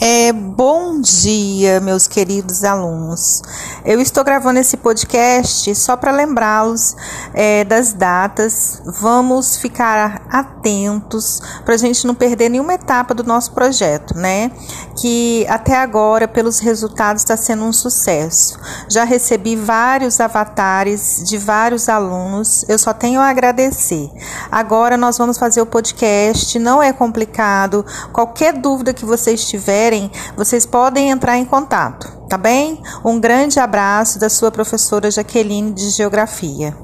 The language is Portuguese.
É, bom dia, meus queridos alunos. Eu estou gravando esse podcast só para lembrá-los é, das datas. Vamos ficar atentos para a gente não perder nenhuma etapa do nosso projeto, né? Que até agora, pelos resultados, está sendo um sucesso. Já recebi vários avatares de vários alunos. Eu só tenho a agradecer. Agora nós vamos fazer o podcast. Não é complicado. Qualquer dúvida que vocês tiverem vocês podem entrar em contato, tá bem? Um grande abraço da sua professora Jaqueline de Geografia.